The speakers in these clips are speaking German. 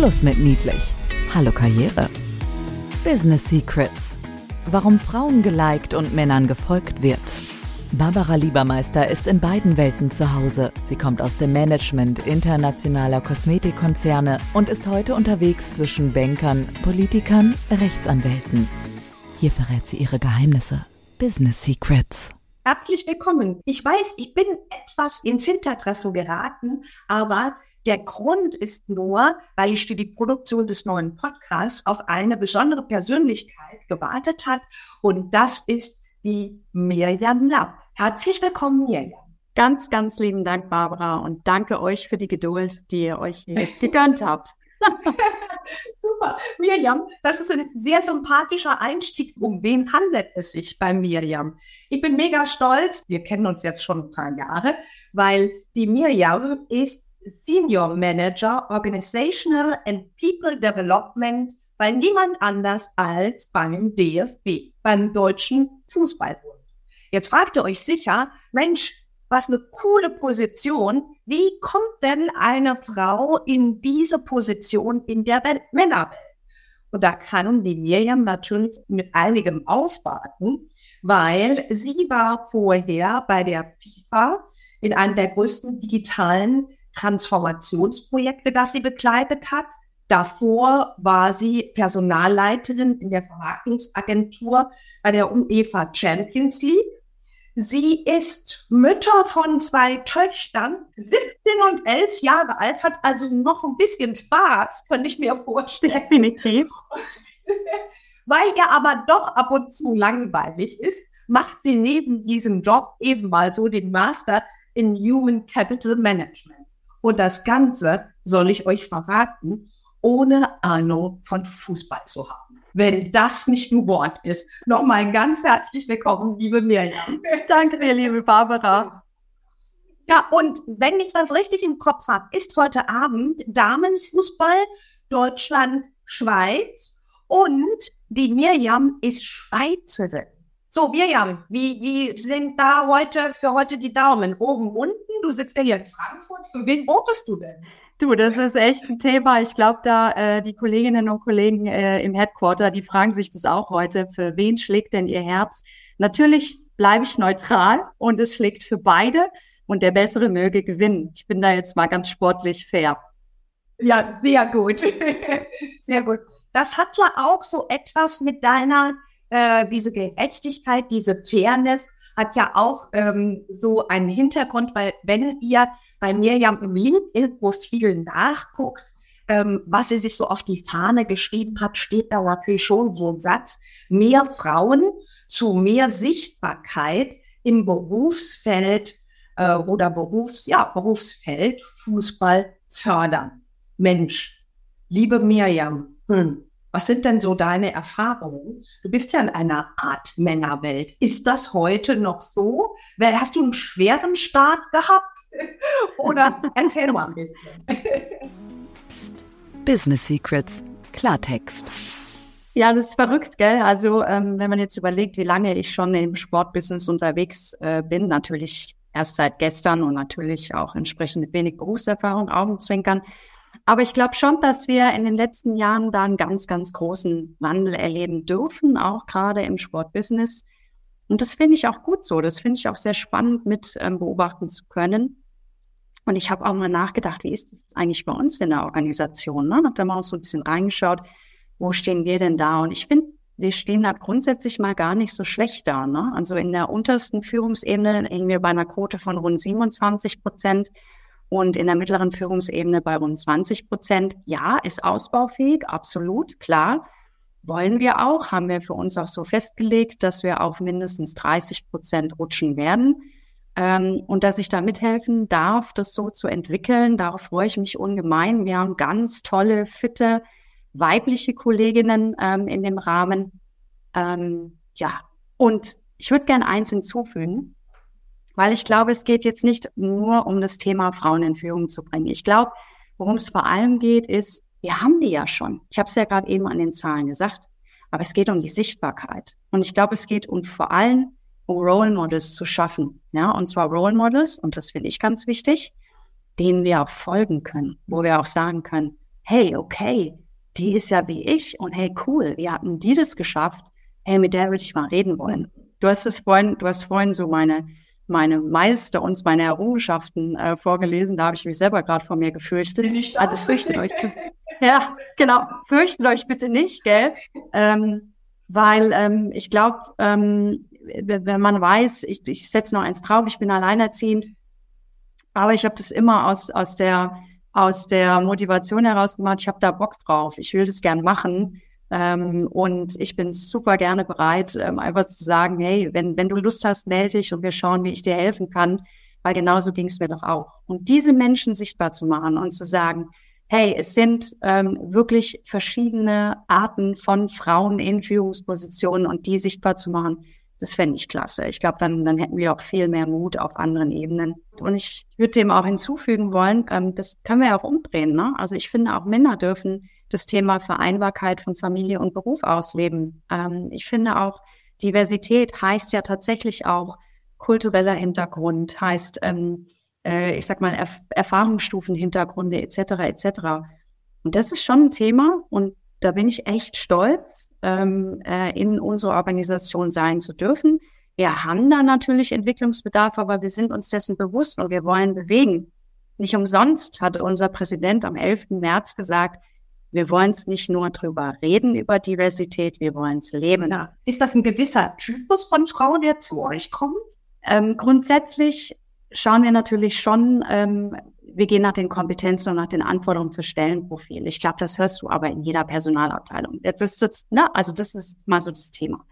Schluss mit niedlich. Hallo Karriere. Business Secrets. Warum Frauen geliked und Männern gefolgt wird. Barbara Liebermeister ist in beiden Welten zu Hause. Sie kommt aus dem Management internationaler Kosmetikkonzerne und ist heute unterwegs zwischen Bankern, Politikern, Rechtsanwälten. Hier verrät sie ihre Geheimnisse. Business Secrets. Herzlich willkommen. Ich weiß, ich bin etwas ins Hintertreffen geraten, aber der Grund ist nur, weil ich für die Produktion des neuen Podcasts auf eine besondere Persönlichkeit gewartet hat und das ist die Mirjam Lapp. Herzlich willkommen, Mirjam. Ganz, ganz lieben Dank, Barbara, und danke euch für die Geduld, die ihr euch gegönnt habt. Super. Mirjam, das ist ein sehr sympathischer Einstieg. Um wen handelt es sich bei Mirjam? Ich bin mega stolz. Wir kennen uns jetzt schon ein paar Jahre, weil die Mirjam ist Senior Manager Organizational and People Development bei niemand anders als beim DFB, beim Deutschen Fußballbund. Jetzt fragt ihr euch sicher, Mensch, was eine coole Position. Wie kommt denn eine Frau in diese Position in der Welt, Männerwelt? Und da kann die Miriam natürlich mit einigem aufwarten, weil sie war vorher bei der FIFA in einem der größten digitalen Transformationsprojekte, das sie begleitet hat. Davor war sie Personalleiterin in der Vermarktungsagentur bei der UEFA Champions League. Sie ist Mütter von zwei Töchtern, 17 und 11 Jahre alt, hat also noch ein bisschen Spaß, könnte ich mir vorstellen. Definitiv. Weil ihr aber doch ab und zu langweilig ist, macht sie neben diesem Job eben mal so den Master in Human Capital Management. Und das Ganze soll ich euch verraten, ohne Ahnung von Fußball zu haben. Wenn das nicht ein Wort ist. Nochmal ganz herzlich willkommen, liebe Mirjam. Danke dir, liebe Barbara. Ja, und wenn ich das richtig im Kopf habe, ist heute Abend Damenfußball Deutschland, Schweiz und die Mirjam ist Schweizerin. So, Mirjam, wie, wie sind da heute für heute die Daumen? Oben, unten? Du sitzt ja hier in Frankfurt. Für wen votest du denn? Du, das ist echt ein Thema. Ich glaube, da äh, die Kolleginnen und Kollegen äh, im Headquarter, die fragen sich das auch heute. Für wen schlägt denn ihr Herz? Natürlich bleibe ich neutral und es schlägt für beide und der Bessere möge gewinnen. Ich bin da jetzt mal ganz sportlich fair. Ja, sehr gut. sehr gut. Das hat ja auch so etwas mit deiner äh, diese Gerechtigkeit, diese Fairness hat ja auch ähm, so einen Hintergrund, weil wenn ihr bei Mirjam im LinkedIn-Profil nachguckt, ähm, was sie sich so auf die Fahne geschrieben hat, steht da natürlich schon so ein Satz, mehr Frauen zu mehr Sichtbarkeit im Berufsfeld äh, oder Berufs, ja, Berufsfeld Fußball fördern. Mensch, liebe Mirjam, hm, was sind denn so deine Erfahrungen? Du bist ja in einer Art Männerwelt. Ist das heute noch so? Hast du einen schweren Start gehabt? Oder erzähl mal ein bisschen. Psst. Business Secrets. Klartext. Ja, das ist verrückt, gell? Also, ähm, wenn man jetzt überlegt, wie lange ich schon im Sportbusiness unterwegs äh, bin, natürlich erst seit gestern und natürlich auch entsprechend wenig Berufserfahrung, Augenzwinkern, aber ich glaube schon, dass wir in den letzten Jahren da einen ganz, ganz großen Wandel erleben dürfen, auch gerade im Sportbusiness. Und das finde ich auch gut so. Das finde ich auch sehr spannend mit ähm, beobachten zu können. Und ich habe auch mal nachgedacht, wie ist das eigentlich bei uns in der Organisation? Ne? Hab da mal so ein bisschen reingeschaut, wo stehen wir denn da? Und ich finde, wir stehen da grundsätzlich mal gar nicht so schlecht da. Ne? Also in der untersten Führungsebene hängen wir bei einer Quote von rund 27 Prozent und in der mittleren Führungsebene bei rund 20 Prozent. Ja, ist ausbaufähig, absolut, klar. Wollen wir auch, haben wir für uns auch so festgelegt, dass wir auf mindestens 30 Prozent rutschen werden. Ähm, und dass ich da mithelfen darf, das so zu entwickeln, darauf freue ich mich ungemein. Wir haben ganz tolle, fitte, weibliche Kolleginnen ähm, in dem Rahmen. Ähm, ja, und ich würde gerne eins hinzufügen. Weil ich glaube, es geht jetzt nicht nur um das Thema Frauen in Führung zu bringen. Ich glaube, worum es vor allem geht, ist, wir haben die ja schon. Ich habe es ja gerade eben an den Zahlen gesagt. Aber es geht um die Sichtbarkeit. Und ich glaube, es geht um vor allem um Role Models zu schaffen. Ja, und zwar Role Models, und das finde ich ganz wichtig, denen wir auch folgen können, wo wir auch sagen können, hey, okay, die ist ja wie ich und hey, cool, wie hatten die das geschafft? Hey, mit der würde ich mal reden wollen. Du hast es vorhin, du hast vorhin so meine, meine Milestones, meine Errungenschaften äh, vorgelesen. Da habe ich mich selber gerade vor mir gefürchtet. Bin ich also fürchtet euch. ja, genau. Fürchtet euch bitte nicht, gell? Ähm, weil ähm, ich glaube, ähm, wenn man weiß, ich, ich setze noch eins drauf, ich bin alleinerziehend, aber ich habe das immer aus, aus, der, aus der Motivation heraus gemacht, ich habe da Bock drauf, ich will das gern machen. Ähm, und ich bin super gerne bereit, ähm, einfach zu sagen, hey, wenn, wenn du Lust hast, melde dich und wir schauen, wie ich dir helfen kann, weil genauso ging es mir doch auch. Und diese Menschen sichtbar zu machen und zu sagen, hey, es sind ähm, wirklich verschiedene Arten von Frauen in Führungspositionen und die sichtbar zu machen, das fände ich klasse. Ich glaube, dann, dann hätten wir auch viel mehr Mut auf anderen Ebenen. Und ich würde dem auch hinzufügen wollen, ähm, das können wir ja auch umdrehen. Ne? Also ich finde, auch Männer dürfen das Thema Vereinbarkeit von Familie und Beruf ausleben. Ähm, ich finde auch, Diversität heißt ja tatsächlich auch kultureller Hintergrund, heißt, ähm, äh, ich sag mal, Erf Erfahrungsstufen, Hintergründe etc. etc. Und das ist schon ein Thema und da bin ich echt stolz, ähm, äh, in unserer Organisation sein zu dürfen. Wir haben da natürlich Entwicklungsbedarf, aber wir sind uns dessen bewusst und wir wollen bewegen. Nicht umsonst hat unser Präsident am 11. März gesagt, wir wollen es nicht nur drüber reden, über Diversität, wir wollen es leben. Ja. Ist das ein gewisser Typus von Frauen, der zu euch kommt? Ähm, grundsätzlich schauen wir natürlich schon, ähm, wir gehen nach den Kompetenzen und nach den Anforderungen für Stellenprofil. Ich glaube, das hörst du aber in jeder Personalabteilung. Jetzt ist das, ne, also das ist mal so das Thema.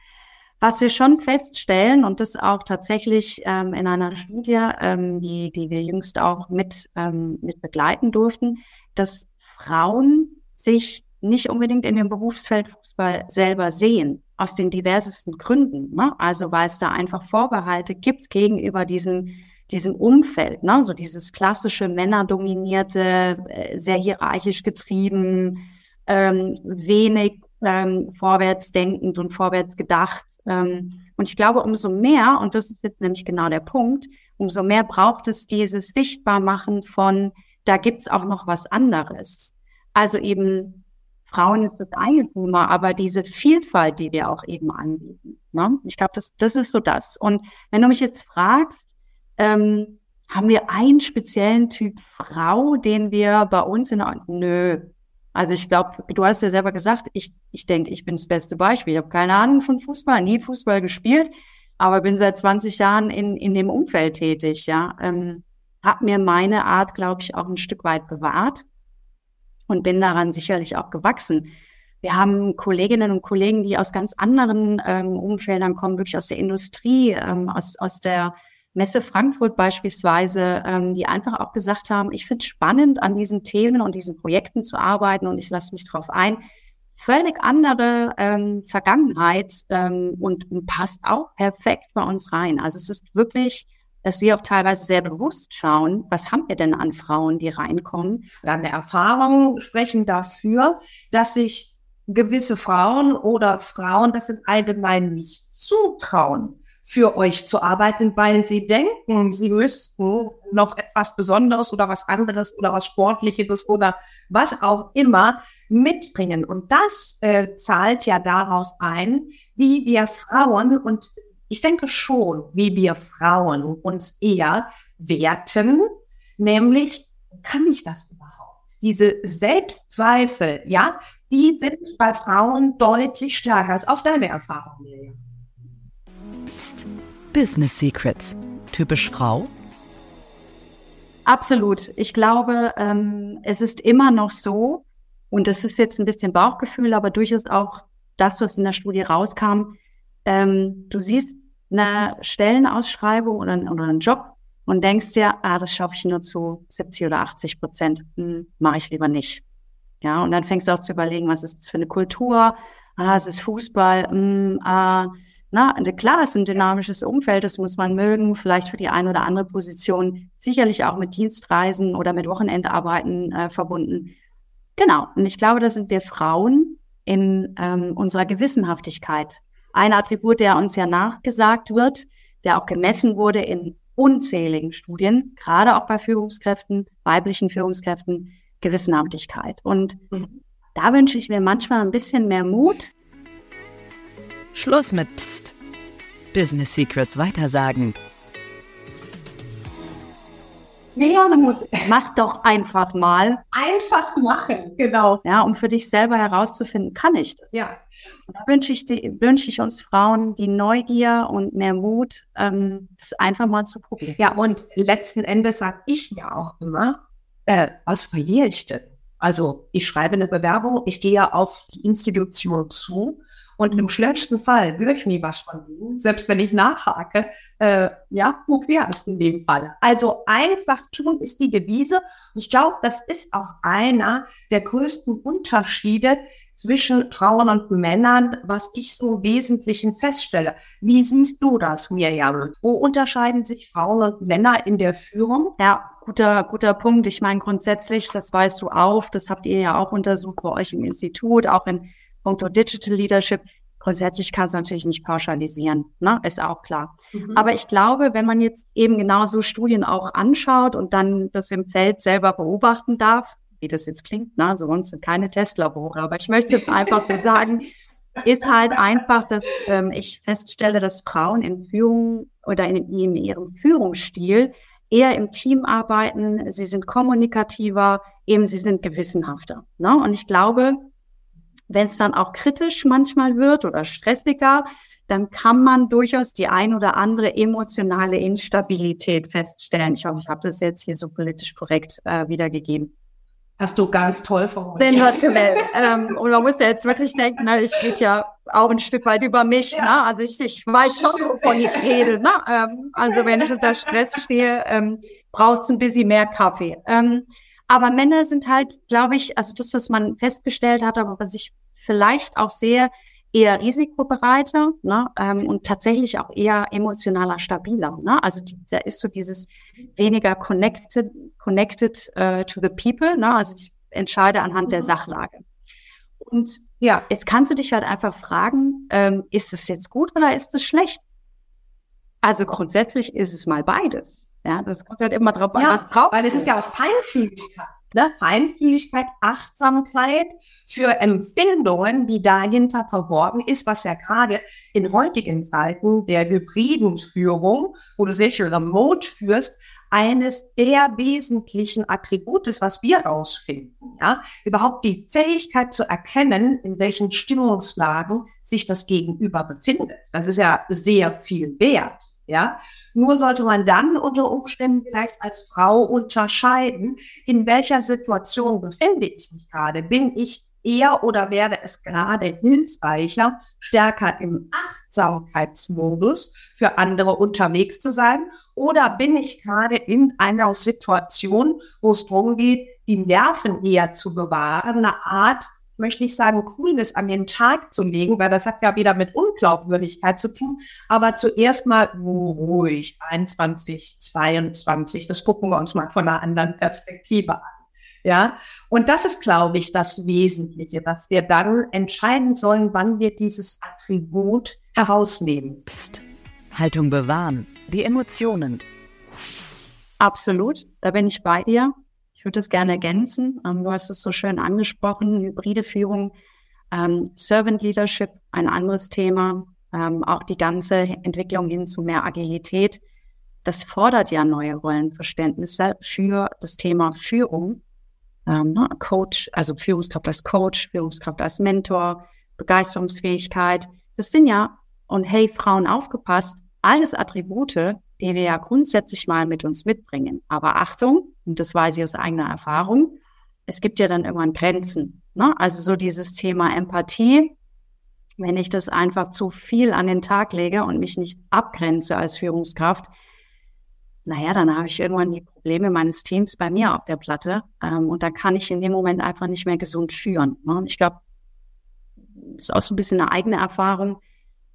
Was wir schon feststellen und das auch tatsächlich ähm, in einer Studie, ähm, die, die wir jüngst auch mit, ähm, mit begleiten durften, dass Frauen sich nicht unbedingt in dem Berufsfeld Fußball selber sehen, aus den diversesten Gründen. Ne? Also weil es da einfach Vorbehalte gibt gegenüber diesen diesem Umfeld, ne? so dieses klassische männerdominierte, äh, sehr hierarchisch getrieben, ähm, wenig ähm, vorwärtsdenkend und vorwärts gedacht. Ähm, und ich glaube, umso mehr, und das ist jetzt nämlich genau der Punkt, umso mehr braucht es dieses Sichtbarmachen von, da gibt's auch noch was anderes. Also eben Frauen ist das eine Thema, aber diese Vielfalt, die wir auch eben anbieten. Ne? Ich glaube, das, das ist so das. Und wenn du mich jetzt fragst, ähm, haben wir einen speziellen Typ Frau, den wir bei uns in nö. Also ich glaube, du hast ja selber gesagt, ich, ich denke, ich bin das beste Beispiel. Ich habe keine Ahnung von Fußball, nie Fußball gespielt, aber bin seit 20 Jahren in, in dem Umfeld tätig, ja. Ähm, hab mir meine Art, glaube ich, auch ein Stück weit bewahrt und bin daran sicherlich auch gewachsen. Wir haben Kolleginnen und Kollegen, die aus ganz anderen ähm, Umfeldern kommen, wirklich aus der Industrie, ähm, aus, aus der Messe Frankfurt beispielsweise, ähm, die einfach auch gesagt haben, ich finde spannend, an diesen Themen und diesen Projekten zu arbeiten und ich lasse mich drauf ein. Völlig andere ähm, Vergangenheit ähm, und, und passt auch perfekt bei uns rein. Also es ist wirklich, dass wir auch teilweise sehr bewusst schauen, was haben wir denn an Frauen, die reinkommen. Deine Erfahrungen sprechen dafür, dass sich gewisse Frauen oder Frauen das in allgemein nicht zutrauen, für euch zu arbeiten, weil sie denken, sie müssten noch etwas Besonderes oder was anderes oder was Sportliches oder was auch immer mitbringen. Und das äh, zahlt ja daraus ein, wie wir Frauen und ich denke schon, wie wir Frauen uns eher werten, nämlich kann ich das überhaupt? Diese Selbstzweifel, ja, die sind bei Frauen deutlich stärker als auf deine Erfahrung, Miriam. Psst. Business Secrets. Typisch Frau? Absolut. Ich glaube, ähm, es ist immer noch so, und das ist jetzt ein bisschen Bauchgefühl, aber durchaus auch das, was in der Studie rauskam. Ähm, du siehst eine Stellenausschreibung oder, oder einen Job und denkst dir, ah, das schaffe ich nur zu 70 oder 80 Prozent, hm, mache ich lieber nicht. Ja, und dann fängst du auch zu überlegen, was ist das für eine Kultur? Ah, es ist Fußball, hm, ah, na, klar, es ist ein dynamisches Umfeld, das muss man mögen, vielleicht für die eine oder andere Position, sicherlich auch mit Dienstreisen oder mit Wochenendarbeiten äh, verbunden. Genau, und ich glaube, da sind wir Frauen in ähm, unserer Gewissenhaftigkeit. Ein Attribut, der uns ja nachgesagt wird, der auch gemessen wurde in unzähligen Studien, gerade auch bei Führungskräften, weiblichen Führungskräften, Gewissenhaftigkeit. Und mhm. da wünsche ich mir manchmal ein bisschen mehr Mut. Schluss mit Psst. Business Secrets weitersagen. Ja, mach doch einfach mal. Einfach machen, genau. Ja, um für dich selber herauszufinden, kann ich das? Ja. Und da wünsche ich, die, wünsche ich uns Frauen die Neugier und mehr Mut, ähm, das einfach mal zu probieren. Ja, und letzten Endes sage ich mir auch immer, äh, was verliere ich denn? Also ich schreibe eine Bewerbung, ich gehe auf die Institution zu und im schlimmsten Fall höre ich nie was von ihnen, selbst wenn ich nachhake. Äh, ja, who cares in dem Fall? Also einfach tun ist die Devise. Und ich glaube, das ist auch einer der größten Unterschiede zwischen Frauen und Männern, was ich so im Wesentlichen feststelle. Wie siehst du das, Mirjam? Wo unterscheiden sich Frauen und Männer in der Führung? Ja, guter, guter Punkt. Ich meine, grundsätzlich, das weißt du auch, das habt ihr ja auch untersucht bei euch im Institut, auch in puncto Digital Leadership. Grundsätzlich kann es natürlich nicht pauschalisieren, ne? ist auch klar. Mhm. Aber ich glaube, wenn man jetzt eben genau so Studien auch anschaut und dann das im Feld selber beobachten darf, wie das jetzt klingt, ne? also uns sind keine Testlabore, aber ich möchte es einfach so sagen, ist halt einfach, dass ähm, ich feststelle, dass Frauen in Führung oder in, in ihrem Führungsstil eher im Team arbeiten, sie sind kommunikativer, eben sie sind gewissenhafter. Ne? Und ich glaube, wenn es dann auch kritisch manchmal wird oder stressiger, dann kann man durchaus die ein oder andere emotionale Instabilität feststellen. Ich hoffe, ich habe das jetzt hier so politisch korrekt äh, wiedergegeben. Hast du ganz toll formuliert. Sensationell. ähm, und man muss ja jetzt wirklich denken, na, es geht ja auch ein Stück weit über mich. Ja. Ne? Also ich, ich weiß schon, wovon ich rede. Ne? Ähm, also wenn ich unter Stress stehe, ähm, braucht es ein bisschen mehr Kaffee. Ähm, aber Männer sind halt, glaube ich, also das, was man festgestellt hat, aber was ich vielleicht auch sehe, eher risikobereiter ne, ähm, und tatsächlich auch eher emotionaler stabiler. Ne? Also die, da ist so dieses weniger connected, connected uh, to the people. Ne? Also ich entscheide anhand der mhm. Sachlage. Und ja, jetzt kannst du dich halt einfach fragen, ähm, ist es jetzt gut oder ist es schlecht? Also grundsätzlich ist es mal beides. Ja, das kommt halt immer drauf an, ja, was braucht. Weil es ist ja auch Feinfühligkeit. Ne? Feinfühligkeit, Achtsamkeit für Empfindungen, die dahinter verborgen ist, was ja gerade in heutigen Zeiten der hybriden Führung, wo du sehr schön remote führst, eines der wesentlichen Attribute ist, was wir herausfinden. Ja? Überhaupt die Fähigkeit zu erkennen, in welchen Stimmungslagen sich das Gegenüber befindet. Das ist ja sehr viel wert. Ja, nur sollte man dann unter Umständen vielleicht als Frau unterscheiden, in welcher Situation befinde ich mich gerade. Bin ich eher oder wäre es gerade hilfreicher, stärker im Achtsamkeitsmodus für andere unterwegs zu sein? Oder bin ich gerade in einer Situation, wo es darum geht, die Nerven eher zu bewahren, eine Art möchte ich sagen, Coolness an den Tag zu legen, weil das hat ja wieder mit Unglaubwürdigkeit zu tun. Aber zuerst mal ruhig, 21, 22, das gucken wir uns mal von einer anderen Perspektive an. Ja, und das ist, glaube ich, das Wesentliche, dass wir dann entscheiden sollen, wann wir dieses Attribut herausnehmen. Psst. Haltung bewahren, die Emotionen. Absolut, da bin ich bei dir. Ich würde es gerne ergänzen. Ähm, du hast es so schön angesprochen, hybride Führung, ähm, Servant Leadership, ein anderes Thema, ähm, auch die ganze Entwicklung hin zu mehr Agilität. Das fordert ja neue Rollenverständnisse für das Thema Führung. Ähm, ne, Coach, also Führungskraft als Coach, Führungskraft als Mentor, Begeisterungsfähigkeit. Das sind ja, und hey, Frauen aufgepasst, alles Attribute, die wir ja grundsätzlich mal mit uns mitbringen. Aber Achtung, und das weiß ich aus eigener Erfahrung, es gibt ja dann irgendwann Grenzen. Ne? Also so dieses Thema Empathie, wenn ich das einfach zu viel an den Tag lege und mich nicht abgrenze als Führungskraft, naja, dann habe ich irgendwann die Probleme meines Teams bei mir auf der Platte ähm, und dann kann ich in dem Moment einfach nicht mehr gesund führen. Ne? Ich glaube, ist auch so ein bisschen eine eigene Erfahrung.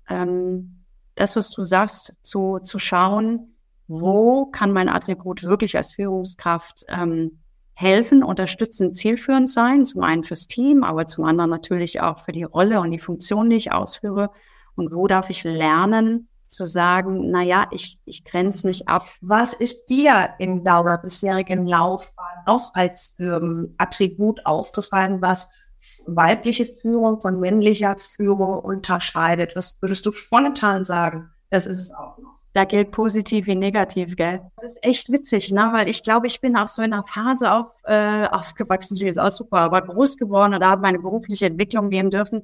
Ähm, das, was du sagst, zu, zu schauen, wo kann mein Attribut wirklich als Führungskraft ähm, helfen, unterstützen, zielführend sein, zum einen fürs Team, aber zum anderen natürlich auch für die Rolle und die Funktion, die ich ausführe. Und wo darf ich lernen, zu sagen, na ja, ich, ich grenze mich ab. Was ist dir in deiner bisherigen Laufbahn auch als ähm, Attribut aufzufallen, was weibliche Führung von männlicher Führung unterscheidet? Was würdest du spontan sagen? Das ist es auch noch. Da gilt positiv wie negativ, gell? Das ist echt witzig, ne? Weil ich glaube, ich bin auch so in einer Phase auch äh, aufgewachsen, die ist auch super, aber groß geworden oder habe meine berufliche Entwicklung nehmen dürfen,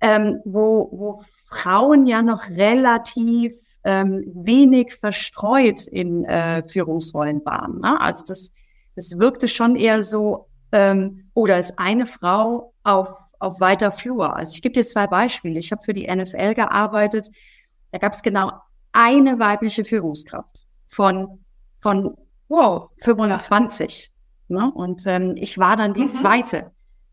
ähm, wo, wo Frauen ja noch relativ ähm, wenig verstreut in äh, Führungsrollen waren. Ne? Also das, das wirkte schon eher so, ähm, oder ist eine Frau auf, auf weiter Flur. Also ich gebe dir zwei Beispiele. Ich habe für die NFL gearbeitet. Da gab es genau eine weibliche Führungskraft von, von wow, 25. Ne? Und ähm, ich war dann die mhm. zweite.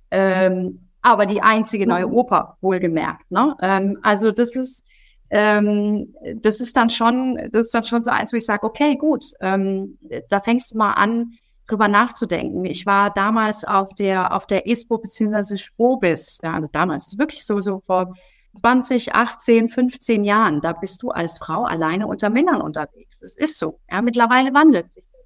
Ähm, aber die einzige in Europa, wohlgemerkt. Ne? Ähm, also das ist, ähm, das ist dann schon, das ist dann schon so eins, wo ich sage, okay, gut, ähm, da fängst du mal an, drüber nachzudenken. Ich war damals auf der, auf der ESPO beziehungsweise Spobis, ja, also damals, ist wirklich so, so vor 20, 18, 15 Jahren, da bist du als Frau alleine unter Männern unterwegs. Das ist so. Ja, mittlerweile wandelt sich das.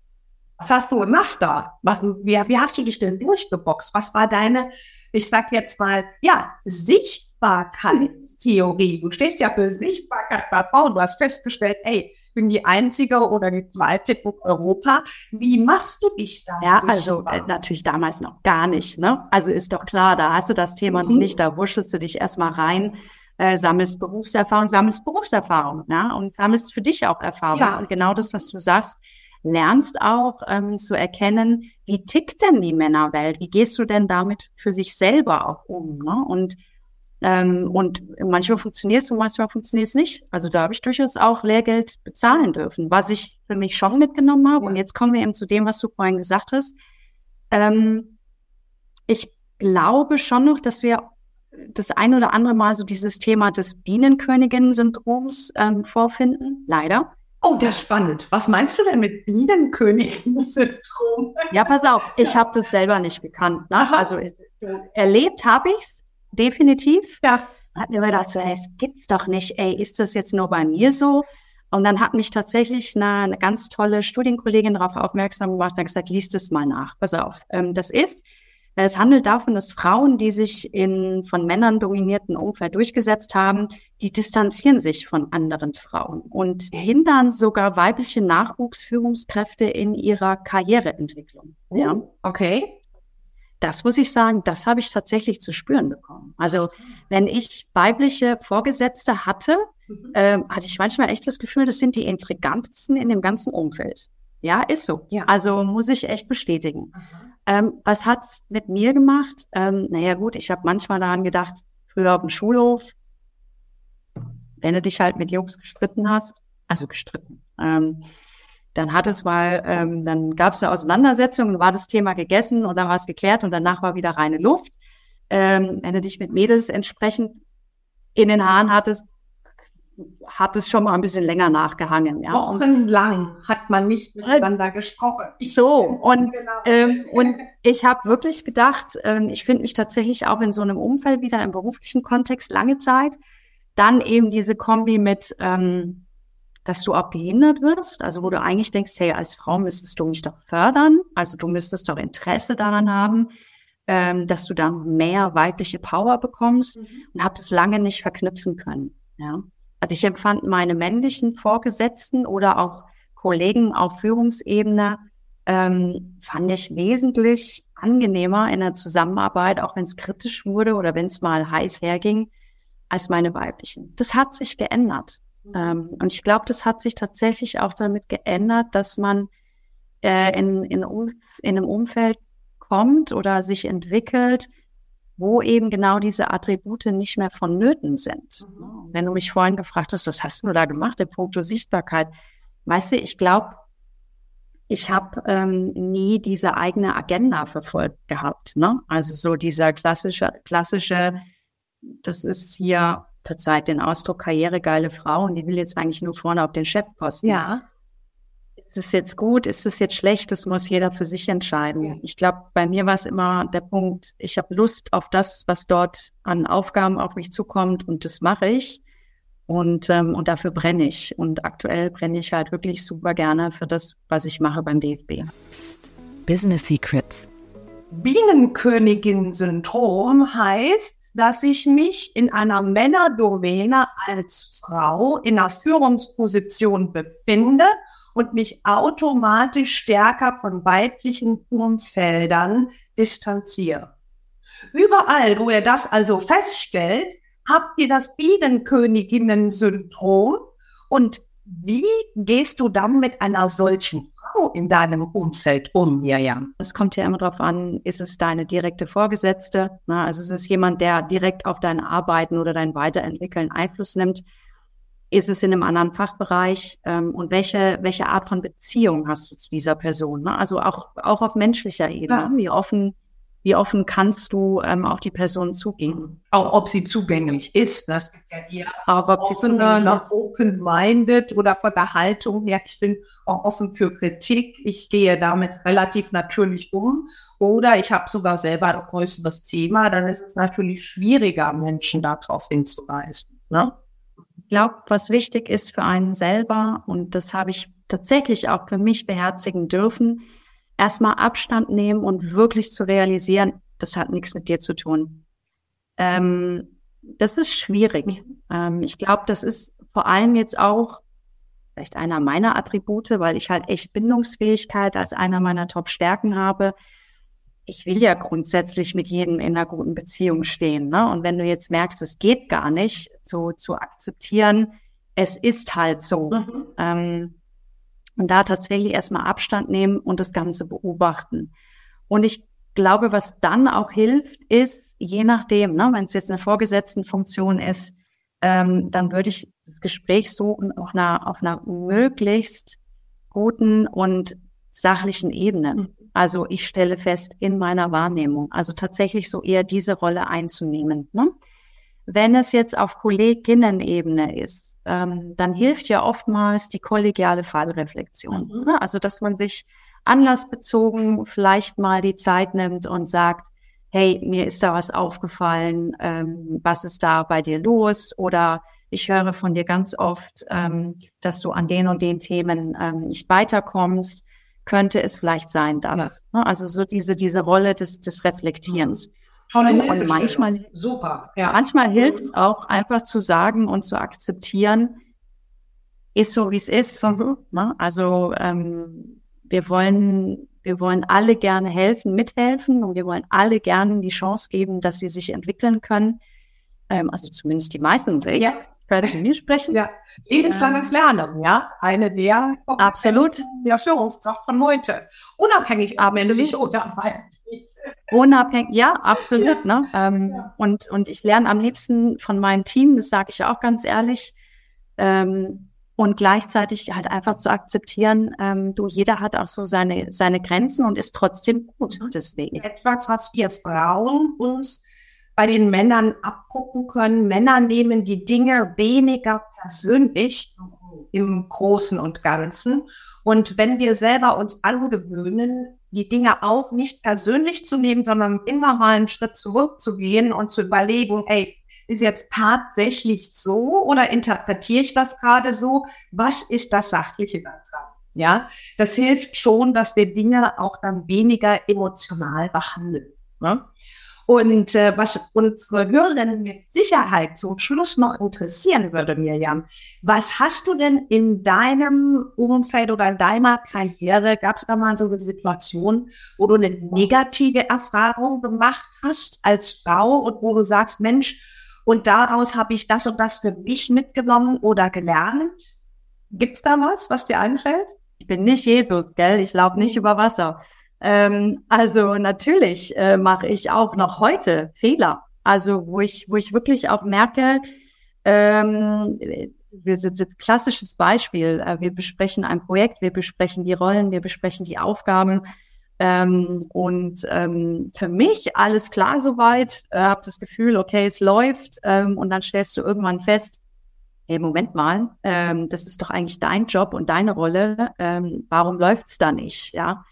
Was hast du gemacht da? Was, wie, wie hast du dich denn durchgeboxt? Was war deine, ich sag jetzt mal, ja, Sichtbarkeitstheorie? Du stehst ja für Sichtbarkeit bei Frauen. Du hast festgestellt, ey, bin die einzige oder die zweite in Europa. Wie machst du dich da? Ja, also äh, natürlich damals noch gar nicht. Ne? Also ist doch klar, da hast du das Thema mhm. nicht, da wuschelst du dich erstmal rein äh, sammelst Berufserfahrung, sammelst Berufserfahrung, ja, und sammelst für dich auch Erfahrung. Ja. Und genau das, was du sagst, lernst auch ähm, zu erkennen, wie tickt denn die Männerwelt? Wie gehst du denn damit für sich selber auch um? Ne? Und ähm, und manchmal funktioniert es und manchmal funktioniert es nicht. Also da habe ich durchaus auch Lehrgeld bezahlen dürfen, was ich für mich schon mitgenommen habe. Und jetzt kommen wir eben zu dem, was du vorhin gesagt hast. Ähm, ich glaube schon noch, dass wir das ein oder andere Mal so dieses Thema des Bienenkönigin-Syndroms ähm, vorfinden, leider. Oh, das ist spannend. Was meinst du denn mit Bienenkönigin-Syndrom? Ja, pass auf, ich habe das selber nicht gekannt. Ne? Also erlebt habe ich's definitiv. Ja. Hat mir gedacht, so, ey, es gibt's doch nicht. Ey, ist das jetzt nur bei mir so? Und dann hat mich tatsächlich eine, eine ganz tolle Studienkollegin darauf aufmerksam gemacht und hat gesagt, liest es mal nach. Pass auf. Ähm, das ist es handelt davon, dass Frauen, die sich in von Männern dominierten Umfeld durchgesetzt haben, die distanzieren sich von anderen Frauen und hindern sogar weibliche Nachwuchsführungskräfte in ihrer Karriereentwicklung. Ja. Okay. Das muss ich sagen, das habe ich tatsächlich zu spüren bekommen. Also wenn ich weibliche Vorgesetzte hatte, mhm. äh, hatte ich manchmal echt das Gefühl, das sind die intrigantesten in dem ganzen Umfeld. Ja, ist so. Ja. Also muss ich echt bestätigen. Ähm, was hat's mit mir gemacht? Ähm, naja gut, ich habe manchmal daran gedacht, früher auf dem Schulhof, wenn du dich halt mit Jungs gestritten hast, also gestritten, ähm, dann hat es mal, ähm, dann gab es eine Auseinandersetzung, dann war das Thema gegessen und dann war es geklärt und danach war wieder reine Luft. Ähm, wenn du dich mit Mädels entsprechend in den Haaren hattest, hat es schon mal ein bisschen länger nachgehangen. Ja. Wochenlang hat man nicht miteinander gesprochen. So, und, genau. ähm, und ich habe wirklich gedacht, ähm, ich finde mich tatsächlich auch in so einem Umfeld wieder im beruflichen Kontext lange Zeit. Dann eben diese Kombi mit, ähm, dass du auch behindert wirst, also wo du eigentlich denkst, hey, als Frau müsstest du mich doch fördern, also du müsstest doch Interesse daran haben, ähm, dass du dann mehr weibliche Power bekommst mhm. und habe das lange nicht verknüpfen können. Ja. Also ich empfand meine männlichen Vorgesetzten oder auch Kollegen auf Führungsebene, ähm, fand ich wesentlich angenehmer in der Zusammenarbeit, auch wenn es kritisch wurde oder wenn es mal heiß herging, als meine weiblichen. Das hat sich geändert. Ähm, und ich glaube, das hat sich tatsächlich auch damit geändert, dass man äh, in, in, um, in einem Umfeld kommt oder sich entwickelt, wo eben genau diese Attribute nicht mehr vonnöten sind. Mhm. Wenn du mich vorhin gefragt hast, was hast du da gemacht in puncto Sichtbarkeit? Weißt du, ich glaube, ich habe ähm, nie diese eigene Agenda verfolgt gehabt. Ne? Also so dieser klassische, klassische, das ist hier zurzeit den Ausdruck karrieregeile Frau und die will jetzt eigentlich nur vorne auf den Chefposten. Ja ist es jetzt gut, ist es jetzt schlecht, das muss jeder für sich entscheiden. Ich glaube, bei mir war es immer der Punkt, ich habe Lust auf das, was dort an Aufgaben auf mich zukommt und das mache ich. Und, ähm, und dafür brenne ich. Und aktuell brenne ich halt wirklich super gerne für das, was ich mache beim DFB. Business Secrets. Bienenkönigin-Syndrom heißt, dass ich mich in einer Männerdomäne als Frau in einer Führungsposition befinde und mich automatisch stärker von weiblichen Umfeldern distanziere. Überall, wo ihr das also feststellt, habt ihr das Bienenköniginnen-Syndrom und wie gehst du dann mit einer solchen Frau in deinem Umfeld um, Miriam? Es kommt ja immer darauf an, ist es deine direkte Vorgesetzte? Na, also ist es jemand, der direkt auf dein Arbeiten oder dein Weiterentwickeln Einfluss nimmt? Ist es in einem anderen Fachbereich? Ähm, und welche, welche Art von Beziehung hast du zu dieser Person? Ne? Also auch, auch auf menschlicher Ebene. Ja. Wie offen wie offen kannst du ähm, auf die Person zugehen? Auch ob sie zugänglich ist. Das gibt ja eher auch ob sie noch open-minded oder von der Haltung her, ich bin auch offen für Kritik. Ich gehe damit relativ natürlich um. Oder ich habe sogar selber ein größeres Thema, dann ist es natürlich schwieriger, Menschen darauf hinzuweisen. Ne? Ich glaube, was wichtig ist für einen selber, und das habe ich tatsächlich auch für mich beherzigen dürfen, erstmal Abstand nehmen und wirklich zu realisieren, das hat nichts mit dir zu tun. Ähm, das ist schwierig. Ähm, ich glaube, das ist vor allem jetzt auch vielleicht einer meiner Attribute, weil ich halt echt Bindungsfähigkeit als einer meiner Top-Stärken habe. Ich will ja grundsätzlich mit jedem in einer guten Beziehung stehen. Ne? Und wenn du jetzt merkst, es geht gar nicht, so zu akzeptieren, es ist halt so. Mhm. Ähm, und da tatsächlich erstmal Abstand nehmen und das Ganze beobachten. Und ich glaube, was dann auch hilft, ist, je nachdem, ne, wenn es jetzt eine Vorgesetztenfunktion ist, ähm, dann würde ich das Gespräch suchen auf einer, auf einer möglichst guten und sachlichen Ebene. Mhm. Also ich stelle fest in meiner Wahrnehmung, also tatsächlich so eher diese Rolle einzunehmen. Ne? Wenn es jetzt auf Kolleginnen-Ebene ist, ähm, dann hilft ja oftmals die kollegiale Fallreflexion. Mhm. Ne? Also, dass man sich anlassbezogen vielleicht mal die Zeit nimmt und sagt, hey, mir ist da was aufgefallen, ähm, was ist da bei dir los? Oder ich höre von dir ganz oft, ähm, dass du an den und den Themen ähm, nicht weiterkommst. Könnte es vielleicht sein, dass, ja. ne? also so diese, diese Rolle des, des Reflektierens. Mhm. Und manchmal, super. Ja. Manchmal hilft es auch, einfach zu sagen und zu akzeptieren, ist so, wie es ist. Mhm. Ne? Also ähm, wir wollen, wir wollen alle gerne helfen, mithelfen und wir wollen alle gerne die Chance geben, dass sie sich entwickeln können. Ähm, also zumindest die meisten sich. Ja mir sprechen. Ja, lebenslanges ähm, Lernen, ja, eine der absolut der Führungskraft von heute, unabhängig männlich oder weiblich. Unabhängig, ja, absolut. Ja. Ne? Ähm, ja. Und und ich lerne am liebsten von meinem Team, das sage ich auch ganz ehrlich. Ähm, und gleichzeitig halt einfach zu akzeptieren, ähm, du, jeder hat auch so seine, seine Grenzen und ist trotzdem gut deswegen. Etwas, was wir Frauen uns bei den Männern abgucken können. Männer nehmen die Dinge weniger persönlich im Großen und Ganzen. Und wenn wir selber uns angewöhnen, die Dinge auch nicht persönlich zu nehmen, sondern immer mal einen Schritt zurückzugehen und zu überlegen, ey, ist jetzt tatsächlich so oder interpretiere ich das gerade so? Was ist das Sachliche daran? Ja, das hilft schon, dass wir Dinge auch dann weniger emotional behandeln. Ne? Und äh, was unsere Hörerinnen mit Sicherheit zum Schluss noch interessieren würde, Mirjam, was hast du denn in deinem Umfeld oder in deiner Karriere, gab es da mal so eine Situation, wo du eine negative Erfahrung gemacht hast als Frau und wo du sagst, Mensch, und daraus habe ich das und das für mich mitgenommen oder gelernt? Gibt's da was, was dir einfällt? Ich bin nicht Jesus, gell? Ich laufe nicht über Wasser. Ähm, also natürlich äh, mache ich auch noch heute Fehler. Also wo ich, wo ich wirklich auch merke, ähm, wir sind ein klassisches Beispiel. Äh, wir besprechen ein Projekt, wir besprechen die Rollen, wir besprechen die Aufgaben. Ähm, und ähm, für mich alles klar soweit. Äh, habe das Gefühl, okay, es läuft. Ähm, und dann stellst du irgendwann fest, hey, Moment mal, ähm, das ist doch eigentlich dein Job und deine Rolle. Ähm, warum läuft's da nicht? Ja.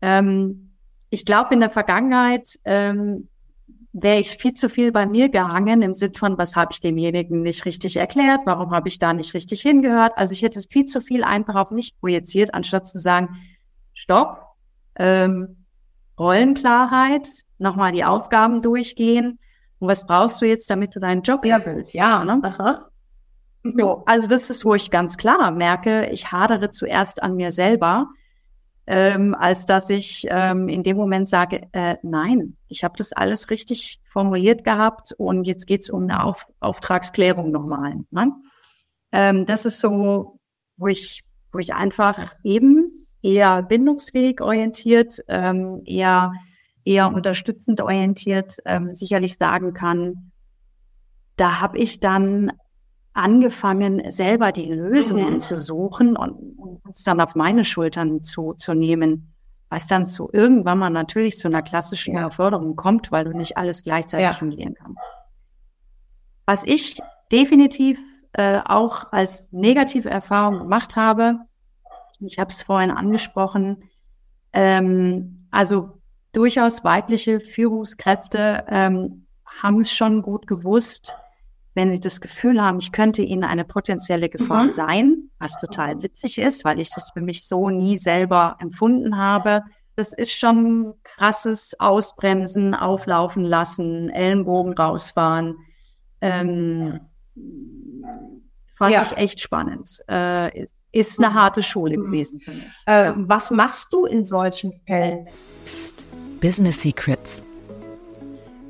Ähm, ich glaube, in der Vergangenheit ähm, wäre ich viel zu viel bei mir gehangen im Sinn von, was habe ich demjenigen nicht richtig erklärt, warum habe ich da nicht richtig hingehört. Also ich hätte es viel zu viel einfach auf mich projiziert, anstatt zu sagen, stopp, ähm, Rollenklarheit, nochmal die Aufgaben durchgehen. Und was brauchst du jetzt, damit du deinen Job erfüllst? Ja, ne? Aha. So, also das ist, wo ich ganz klar merke, ich hadere zuerst an mir selber, ähm, als dass ich ähm, in dem Moment sage, äh, nein, ich habe das alles richtig formuliert gehabt und jetzt geht's um eine Auf Auftragsklärung nochmal. Ne? Ähm, das ist so, wo ich, wo ich einfach eben eher bindungsfähig orientiert, ähm, eher, eher unterstützend orientiert ähm, sicherlich sagen kann, da habe ich dann angefangen, selber die Lösungen mhm. zu suchen und, und uns dann auf meine Schultern zu, zu nehmen, was dann zu irgendwann mal natürlich zu einer klassischen ja. Förderung kommt, weil du nicht alles gleichzeitig ja. fungieren kannst. Was ich definitiv äh, auch als negative Erfahrung gemacht habe, ich habe es vorhin angesprochen, ähm, also durchaus weibliche Führungskräfte ähm, haben es schon gut gewusst, wenn sie das Gefühl haben, ich könnte ihnen eine potenzielle Gefahr mhm. sein, was total witzig ist, weil ich das für mich so nie selber empfunden habe. Das ist schon krasses Ausbremsen, auflaufen lassen, Ellenbogen rausfahren. Ähm, fand ja. ich echt spannend. Äh, ist, ist eine harte Schule gewesen für mich. Äh, was machst du in solchen Fällen? Psst, Business Secrets.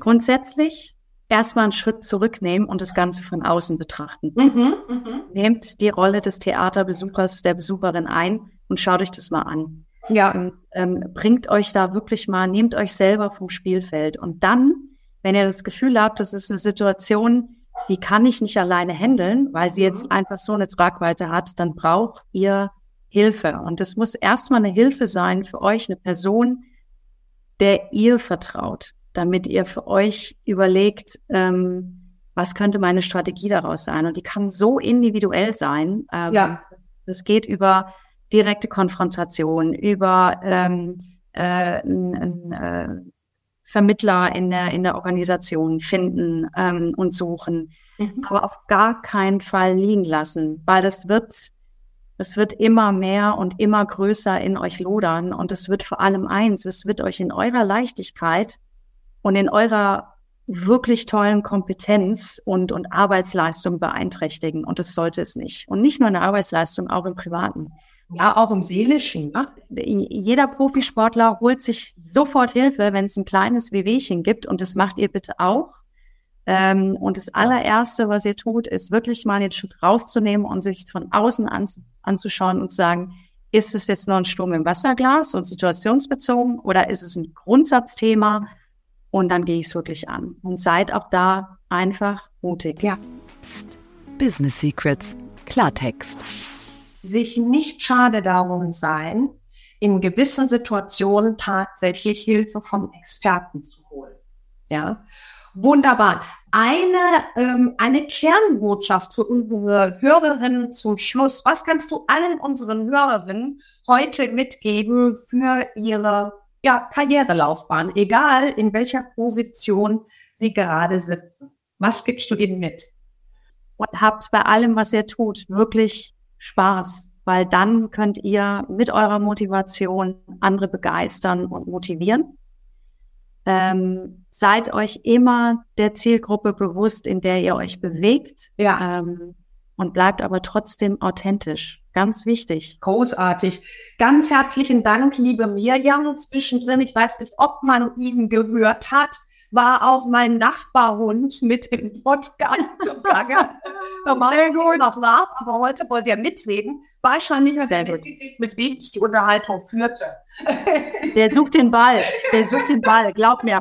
Grundsätzlich erstmal einen Schritt zurücknehmen und das Ganze von außen betrachten. Mhm, mh. Nehmt die Rolle des Theaterbesuchers, der Besucherin ein und schaut euch das mal an. Ja. Und, ähm, bringt euch da wirklich mal, nehmt euch selber vom Spielfeld. Und dann, wenn ihr das Gefühl habt, das ist eine Situation, die kann ich nicht alleine handeln, weil sie jetzt mhm. einfach so eine Tragweite hat, dann braucht ihr Hilfe. Und das muss erstmal eine Hilfe sein für euch, eine Person, der ihr vertraut damit ihr für euch überlegt, ähm, was könnte meine Strategie daraus sein? Und die kann so individuell sein. Ähm, ja. Das geht über direkte Konfrontation, über ähm, äh, ein, äh, Vermittler in der, in der Organisation finden ähm, und suchen. Mhm. Aber auf gar keinen Fall liegen lassen, weil das wird, es wird immer mehr und immer größer in euch lodern. Und es wird vor allem eins, es wird euch in eurer Leichtigkeit und in eurer wirklich tollen Kompetenz und, und Arbeitsleistung beeinträchtigen. Und das sollte es nicht. Und nicht nur in der Arbeitsleistung, auch im Privaten. Ja, auch im Seelischen. Ja? Jeder Profisportler holt sich sofort Hilfe, wenn es ein kleines Wehwehchen gibt. Und das macht ihr bitte auch. Ähm, und das allererste, was ihr tut, ist wirklich mal den Schritt rauszunehmen und sich von außen an, anzuschauen und zu sagen, ist es jetzt nur ein Sturm im Wasserglas und situationsbezogen oder ist es ein Grundsatzthema? Und dann gehe ich es wirklich an. Und seid auch da einfach mutig. Ja. Psst. Business Secrets. Klartext. Sich nicht schade darum sein, in gewissen Situationen tatsächlich Hilfe vom Experten zu holen. Ja. Wunderbar. Eine, ähm, eine Kernbotschaft für unsere Hörerinnen zum Schluss. Was kannst du allen unseren Hörerinnen heute mitgeben für ihre ja, Karrierelaufbahn, egal in welcher Position Sie gerade sitzen. Was gibst du ihnen mit? Und habt bei allem, was ihr tut, wirklich Spaß, weil dann könnt ihr mit eurer Motivation andere begeistern und motivieren. Ähm, seid euch immer der Zielgruppe bewusst, in der ihr euch bewegt. Ja. Ähm, und bleibt aber trotzdem authentisch. Ganz wichtig. Großartig. Ganz herzlichen Dank, liebe Mirjam. Zwischendrin, ich weiß nicht, ob man ihn gehört hat, war auch mein Nachbarhund mit im Podcast. Normal gut noch nach, aber heute wollte er mitreden. Wahrscheinlich hat er mitgekriegt, mit wem ich die Unterhaltung führte. Der sucht den Ball. Der sucht den Ball. Glaub mir.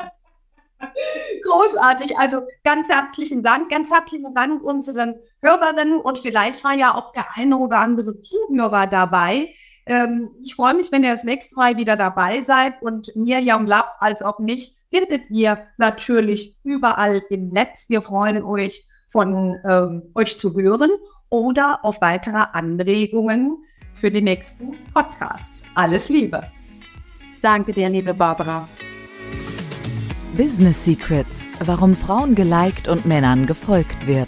Großartig. Also ganz herzlichen Dank. Ganz herzlichen Dank unseren Hörerinnen und vielleicht war ja auch der eine oder andere Zuhörer dabei. Ähm, ich freue mich, wenn ihr das nächste Mal wieder dabei seid und Mirjam Lapp als auch mich findet ihr natürlich überall im Netz. Wir freuen euch von ähm, euch zu hören oder auf weitere Anregungen für den nächsten Podcast. Alles Liebe. Danke dir, liebe Barbara. Business Secrets, warum Frauen geliked und Männern gefolgt wird.